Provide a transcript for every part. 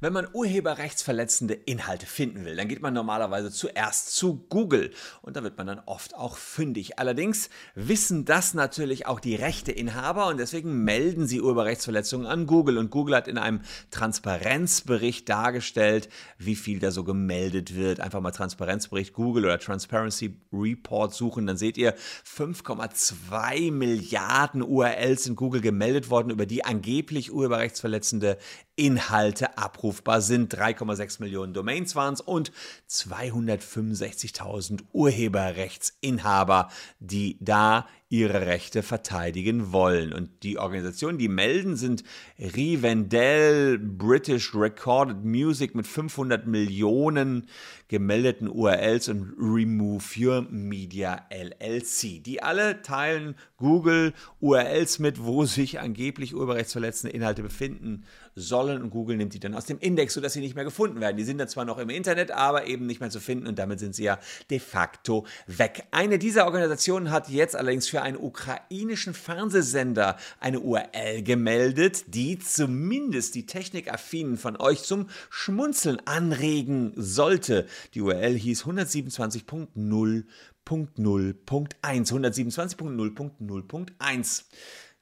Wenn man urheberrechtsverletzende Inhalte finden will, dann geht man normalerweise zuerst zu Google und da wird man dann oft auch fündig. Allerdings wissen das natürlich auch die Rechteinhaber und deswegen melden sie Urheberrechtsverletzungen an Google und Google hat in einem Transparenzbericht dargestellt, wie viel da so gemeldet wird. Einfach mal Transparenzbericht Google oder Transparency Report suchen, dann seht ihr 5,2 Milliarden URLs in Google gemeldet worden, über die angeblich urheberrechtsverletzende Inhalte abrufbar sind. 3,6 Millionen Domains waren es und 265.000 Urheberrechtsinhaber, die da ihre Rechte verteidigen wollen. Und die Organisationen, die melden, sind Rivendell, British Recorded Music mit 500 Millionen gemeldeten URLs und Remove Your Media LLC. Die alle teilen Google URLs mit, wo sich angeblich urheberrechtsverletzende Inhalte befinden sollen und Google nimmt die dann aus dem Index, sodass sie nicht mehr gefunden werden. Die sind dann zwar noch im Internet, aber eben nicht mehr zu finden und damit sind sie ja de facto weg. Eine dieser Organisationen hat jetzt allerdings für einen ukrainischen Fernsehsender eine URL gemeldet, die zumindest die Technikaffinen von euch zum Schmunzeln anregen sollte. Die URL hieß 127.0.0.1. 127.0.0.1.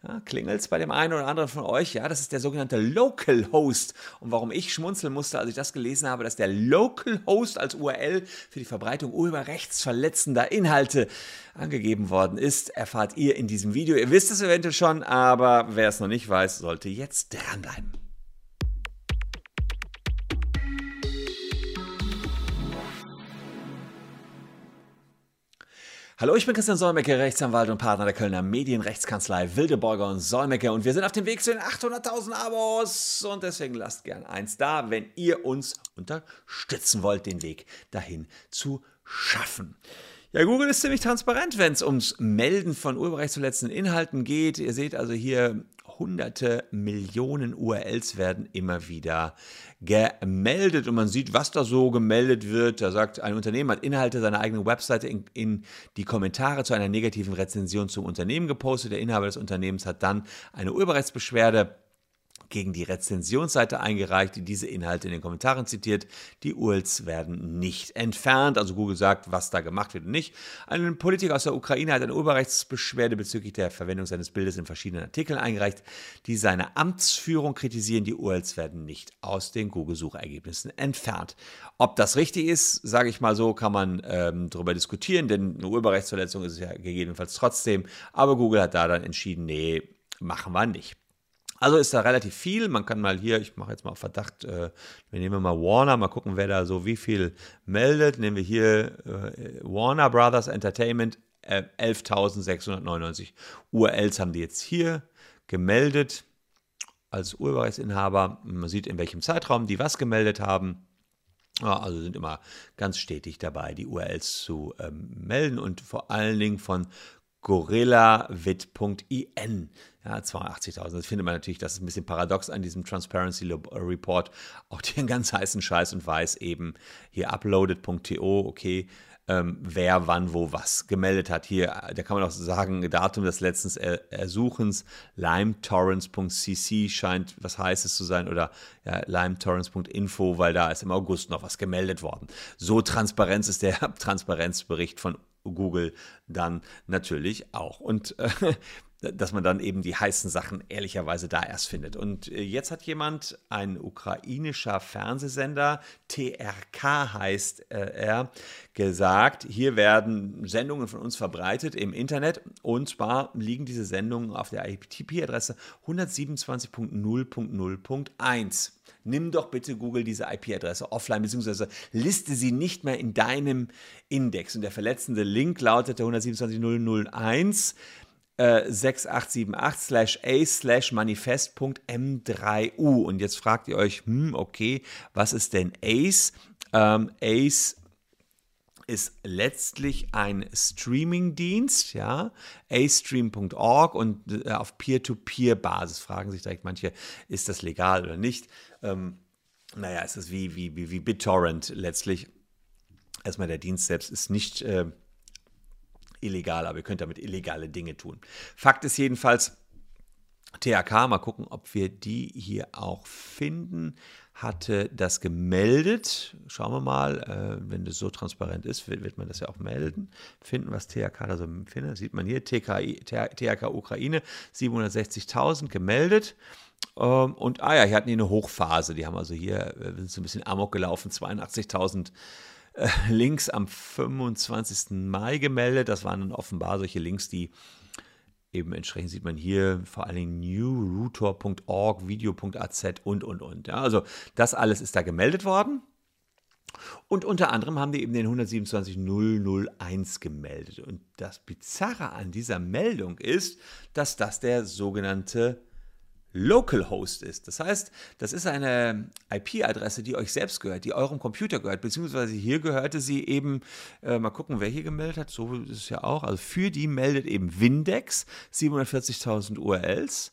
Ja, Klingelt es bei dem einen oder anderen von euch? Ja, das ist der sogenannte Local Host. Und warum ich schmunzeln musste, als ich das gelesen habe, dass der Local Host als URL für die Verbreitung urheberrechtsverletzender Inhalte angegeben worden ist, erfahrt ihr in diesem Video. Ihr wisst es eventuell schon, aber wer es noch nicht weiß, sollte jetzt dranbleiben. Hallo, ich bin Christian Solmecke, Rechtsanwalt und Partner der Kölner Medienrechtskanzlei Wildeborger und Solmecke und wir sind auf dem Weg zu den 800.000 Abos und deswegen lasst gern eins da, wenn ihr uns unterstützen wollt, den Weg dahin zu schaffen. Ja, Google ist ziemlich transparent, wenn es ums Melden von urheberrechtsverletzenden Inhalten geht. Ihr seht also hier hunderte Millionen URLs werden immer wieder gemeldet und man sieht, was da so gemeldet wird. Da sagt ein Unternehmen hat Inhalte seiner eigenen Webseite in, in die Kommentare zu einer negativen Rezension zum Unternehmen gepostet. Der Inhaber des Unternehmens hat dann eine Urheberrechtsbeschwerde gegen die Rezensionsseite eingereicht, die diese Inhalte in den Kommentaren zitiert. Die URLs werden nicht entfernt. Also Google sagt, was da gemacht wird und nicht. Ein Politiker aus der Ukraine hat eine Urheberrechtsbeschwerde bezüglich der Verwendung seines Bildes in verschiedenen Artikeln eingereicht, die seine Amtsführung kritisieren. Die URLs werden nicht aus den Google-Suchergebnissen entfernt. Ob das richtig ist, sage ich mal so, kann man ähm, darüber diskutieren, denn eine Urheberrechtsverletzung ist es ja gegebenenfalls trotzdem. Aber Google hat da dann entschieden, nee, machen wir nicht. Also ist da relativ viel. Man kann mal hier, ich mache jetzt mal auf Verdacht, äh, wir nehmen mal Warner, mal gucken, wer da so wie viel meldet. Nehmen wir hier äh, Warner Brothers Entertainment, äh, 11.699 URLs haben die jetzt hier gemeldet als Urheberrechtsinhaber. Man sieht, in welchem Zeitraum die was gemeldet haben. Also sind immer ganz stetig dabei, die URLs zu ähm, melden und vor allen Dingen von gorillavit.in. Ja, 82.000. Das findet man natürlich, das ist ein bisschen paradox an diesem Transparency Report. Auch den ganz heißen Scheiß und weiß eben hier uploaded.to, okay, ähm, wer wann wo was gemeldet hat. Hier, da kann man auch sagen, Datum des letzten er Ersuchens, limetorrents.cc scheint was Heißes zu sein oder ja, limetorrents.info, weil da ist im August noch was gemeldet worden. So transparent ist der Transparenzbericht von Google dann natürlich auch. Und äh, dass man dann eben die heißen Sachen ehrlicherweise da erst findet. Und äh, jetzt hat jemand, ein ukrainischer Fernsehsender, TRK heißt äh, er, gesagt, hier werden Sendungen von uns verbreitet im Internet und zwar liegen diese Sendungen auf der IPTP-Adresse 127.0.0.1. Nimm doch bitte Google diese IP-Adresse offline, beziehungsweise liste sie nicht mehr in deinem Index. Und der verletzende Link lautete 127.001 äh, 6878 a slash manifest.m3u. Und jetzt fragt ihr euch, hm, okay, was ist denn ACE? Ähm, ACE ist letztlich ein Streaming-Dienst, ja, astream.org und äh, auf Peer-to-Peer-Basis. Fragen sich direkt manche, ist das legal oder nicht? Ähm, naja, es ist wie, wie, wie, wie BitTorrent letztlich. Erstmal der Dienst selbst ist nicht äh, illegal, aber ihr könnt damit illegale Dinge tun. Fakt ist jedenfalls, THK, mal gucken, ob wir die hier auch finden, hatte das gemeldet. Schauen wir mal, äh, wenn das so transparent ist, wird, wird, man das ja auch melden. Finden, was THK da so findet. Sieht man hier, TKI, THK Ukraine, 760.000 gemeldet. Ähm, und ah ja, hier hatten die eine Hochphase. Die haben also hier, äh, sind so ein bisschen amok gelaufen, 82.000 äh, Links am 25. Mai gemeldet. Das waren dann offenbar solche Links, die eben entsprechend sieht man hier vor allen Dingen newrouter.org, video.az und, und, und. Ja, also das alles ist da gemeldet worden. Und unter anderem haben die eben den 127001 gemeldet. Und das Bizarre an dieser Meldung ist, dass das der sogenannte Localhost ist. Das heißt, das ist eine IP-Adresse, die euch selbst gehört, die eurem Computer gehört, beziehungsweise hier gehörte sie eben, äh, mal gucken, wer hier gemeldet hat, so ist es ja auch, also für die meldet eben Windex 740.000 URLs.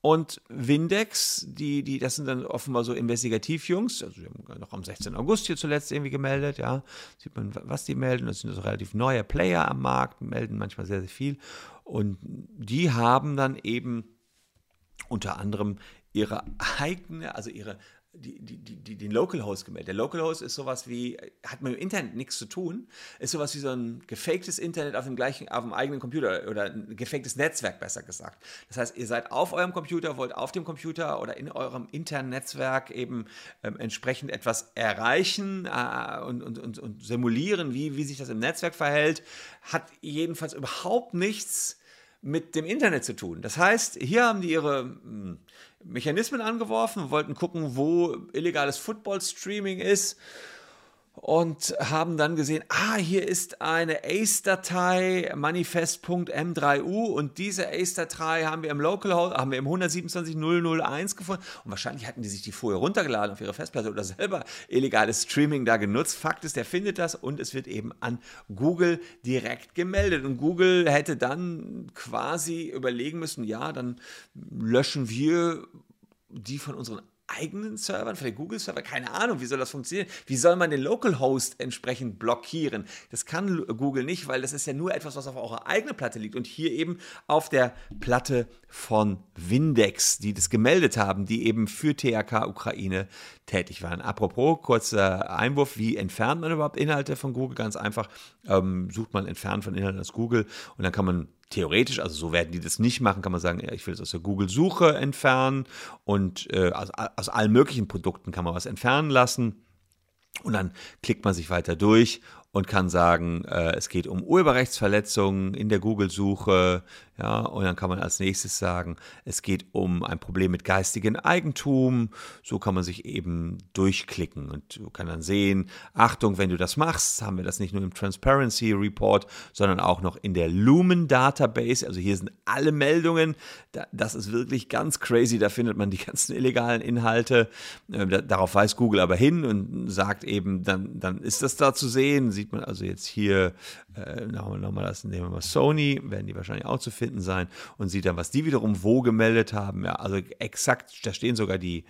Und Windex, die, die, das sind dann offenbar so Investigativjungs, also die haben noch am 16. August hier zuletzt irgendwie gemeldet, ja, sieht man, was die melden, das sind also relativ neue Player am Markt, melden manchmal sehr, sehr viel. Und die haben dann eben unter anderem ihre eigene, also ihre die, die, die, den Localhost gemeldet. Der Localhost ist sowas wie, hat mit dem Internet nichts zu tun, ist sowas wie so ein gefaktes Internet auf dem gleichen, auf dem eigenen Computer oder ein gefaktes Netzwerk, besser gesagt. Das heißt, ihr seid auf eurem Computer, wollt auf dem Computer oder in eurem internen Netzwerk eben ähm, entsprechend etwas erreichen äh, und, und, und, und simulieren, wie, wie sich das im Netzwerk verhält, hat jedenfalls überhaupt nichts mit dem Internet zu tun. Das heißt, hier haben die ihre hm, Mechanismen angeworfen, wollten gucken, wo illegales Football-Streaming ist und haben dann gesehen, ah, hier ist eine ACE-Datei, manifest.m3u und diese ACE-Datei haben wir im Localhost, haben wir im 127.001 gefunden und wahrscheinlich hatten die sich die vorher runtergeladen auf ihre Festplatte oder selber illegales Streaming da genutzt. Fakt ist, der findet das und es wird eben an Google direkt gemeldet und Google hätte dann quasi überlegen müssen, ja, dann löschen wir die von unseren eigenen Servern, für den Google-Server, keine Ahnung, wie soll das funktionieren? Wie soll man den Localhost entsprechend blockieren? Das kann Google nicht, weil das ist ja nur etwas, was auf eurer eigenen Platte liegt und hier eben auf der Platte von Windex, die das gemeldet haben, die eben für THK Ukraine tätig waren. Apropos, kurzer Einwurf, wie entfernt man überhaupt Inhalte von Google? Ganz einfach, ähm, sucht man entfernen von Inhalten aus Google und dann kann man theoretisch, also so werden die das nicht machen, kann man sagen, ich will es aus der Google-Suche entfernen und äh, aus, aus allen möglichen Produkten kann man was entfernen lassen. Und dann klickt man sich weiter durch und kann sagen, äh, es geht um Urheberrechtsverletzungen in der Google-Suche, ja, und dann kann man als nächstes sagen, es geht um ein Problem mit geistigem Eigentum. So kann man sich eben durchklicken und kann dann sehen, Achtung, wenn du das machst, haben wir das nicht nur im Transparency Report, sondern auch noch in der Lumen Database. Also hier sind alle Meldungen. Das ist wirklich ganz crazy. Da findet man die ganzen illegalen Inhalte. Ähm, darauf weist Google aber hin und sagt eben, dann, dann ist das da zu sehen. Sieht man also jetzt hier, äh, nochmal das, nehmen wir mal Sony, werden die wahrscheinlich auch zu finden finden sein und sieht dann, was die wiederum wo gemeldet haben. Ja, also exakt, da stehen sogar die,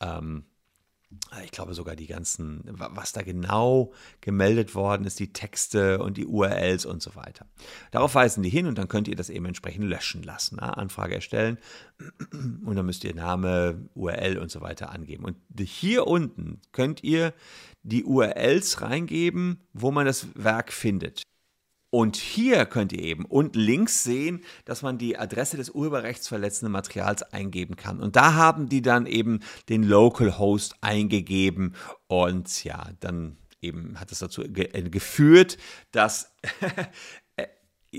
ähm, ich glaube sogar die ganzen, was da genau gemeldet worden ist, die Texte und die URLs und so weiter. Darauf weisen die hin und dann könnt ihr das eben entsprechend löschen lassen. Ne? Anfrage erstellen und dann müsst ihr Name, URL und so weiter angeben. Und hier unten könnt ihr die URLs reingeben, wo man das Werk findet. Und hier könnt ihr eben unten links sehen, dass man die Adresse des urheberrechtsverletzenden Materials eingeben kann. Und da haben die dann eben den Localhost eingegeben. Und ja, dann eben hat es dazu ge äh, geführt, dass äh,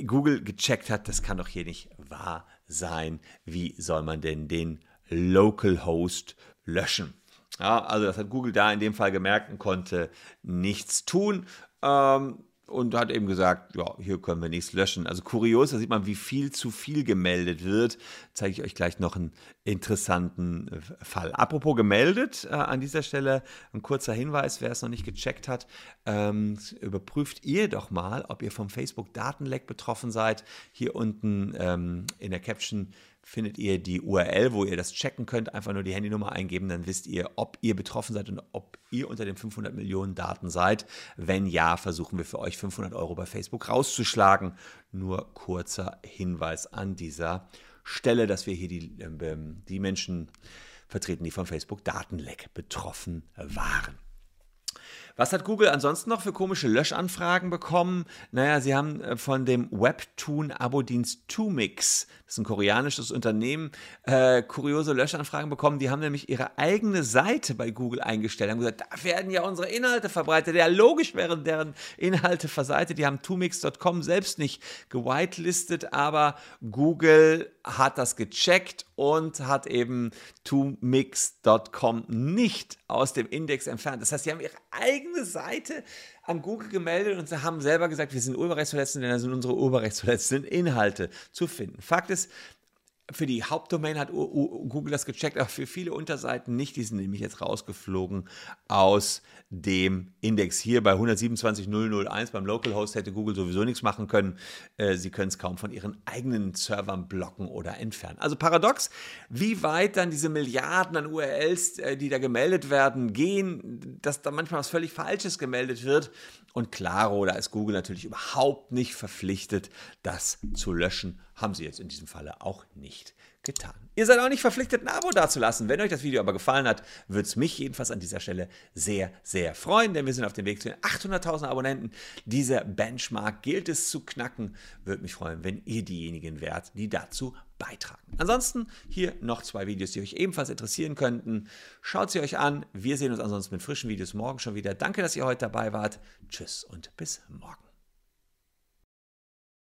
Google gecheckt hat, das kann doch hier nicht wahr sein. Wie soll man denn den Localhost löschen? Ja, also das hat Google da in dem Fall gemerkt und konnte nichts tun. Ähm, und hat eben gesagt, ja, hier können wir nichts löschen. Also kurios, da sieht man, wie viel zu viel gemeldet wird. Zeige ich euch gleich noch einen interessanten äh, Fall. Apropos gemeldet, äh, an dieser Stelle ein kurzer Hinweis, wer es noch nicht gecheckt hat, ähm, überprüft ihr doch mal, ob ihr vom Facebook-Datenleck betroffen seid. Hier unten ähm, in der Caption findet ihr die URL, wo ihr das checken könnt. Einfach nur die Handynummer eingeben, dann wisst ihr, ob ihr betroffen seid und ob ihr unter den 500 Millionen Daten seid. Wenn ja, versuchen wir für euch 500 Euro bei Facebook rauszuschlagen. Nur kurzer Hinweis an dieser Stelle, dass wir hier die, äh, die Menschen vertreten, die von Facebook Datenleck betroffen waren. Was hat Google ansonsten noch für komische Löschanfragen bekommen? Naja, sie haben äh, von dem Webtoon-Abo-Dienst Tumix, das ist ein koreanisches Unternehmen, äh, kuriose Löschanfragen bekommen. Die haben nämlich ihre eigene Seite bei Google eingestellt. Haben gesagt, da werden ja unsere Inhalte verbreitet. Ja, logisch wären deren Inhalte verseitet. Die haben tumix.com selbst nicht gewitelistet, aber Google hat das gecheckt und hat eben tumix.com nicht aus dem Index entfernt. Das heißt, sie haben ihre eigene Seite an Google gemeldet und sie haben selber gesagt, wir sind urheberrechtsverletzend, denn da sind unsere urheberrechtsverletzenden Inhalte zu finden. Fakt ist, für die Hauptdomain hat Google das gecheckt, aber für viele Unterseiten nicht. Die sind nämlich jetzt rausgeflogen aus dem Index. Hier bei 127.001 beim Localhost hätte Google sowieso nichts machen können. Äh, sie können es kaum von ihren eigenen Servern blocken oder entfernen. Also paradox, wie weit dann diese Milliarden an URLs, äh, die da gemeldet werden, gehen, dass da manchmal was völlig Falsches gemeldet wird. Und klaro, da ist Google natürlich überhaupt nicht verpflichtet, das zu löschen haben sie jetzt in diesem Falle auch nicht getan. Ihr seid auch nicht verpflichtet, ein Abo dazulassen. Wenn euch das Video aber gefallen hat, würde es mich jedenfalls an dieser Stelle sehr, sehr freuen, denn wir sind auf dem Weg zu den 800.000 Abonnenten. Dieser Benchmark gilt es zu knacken. Würde mich freuen, wenn ihr diejenigen wärt, die dazu beitragen. Ansonsten hier noch zwei Videos, die euch ebenfalls interessieren könnten. Schaut sie euch an. Wir sehen uns ansonsten mit frischen Videos morgen schon wieder. Danke, dass ihr heute dabei wart. Tschüss und bis morgen.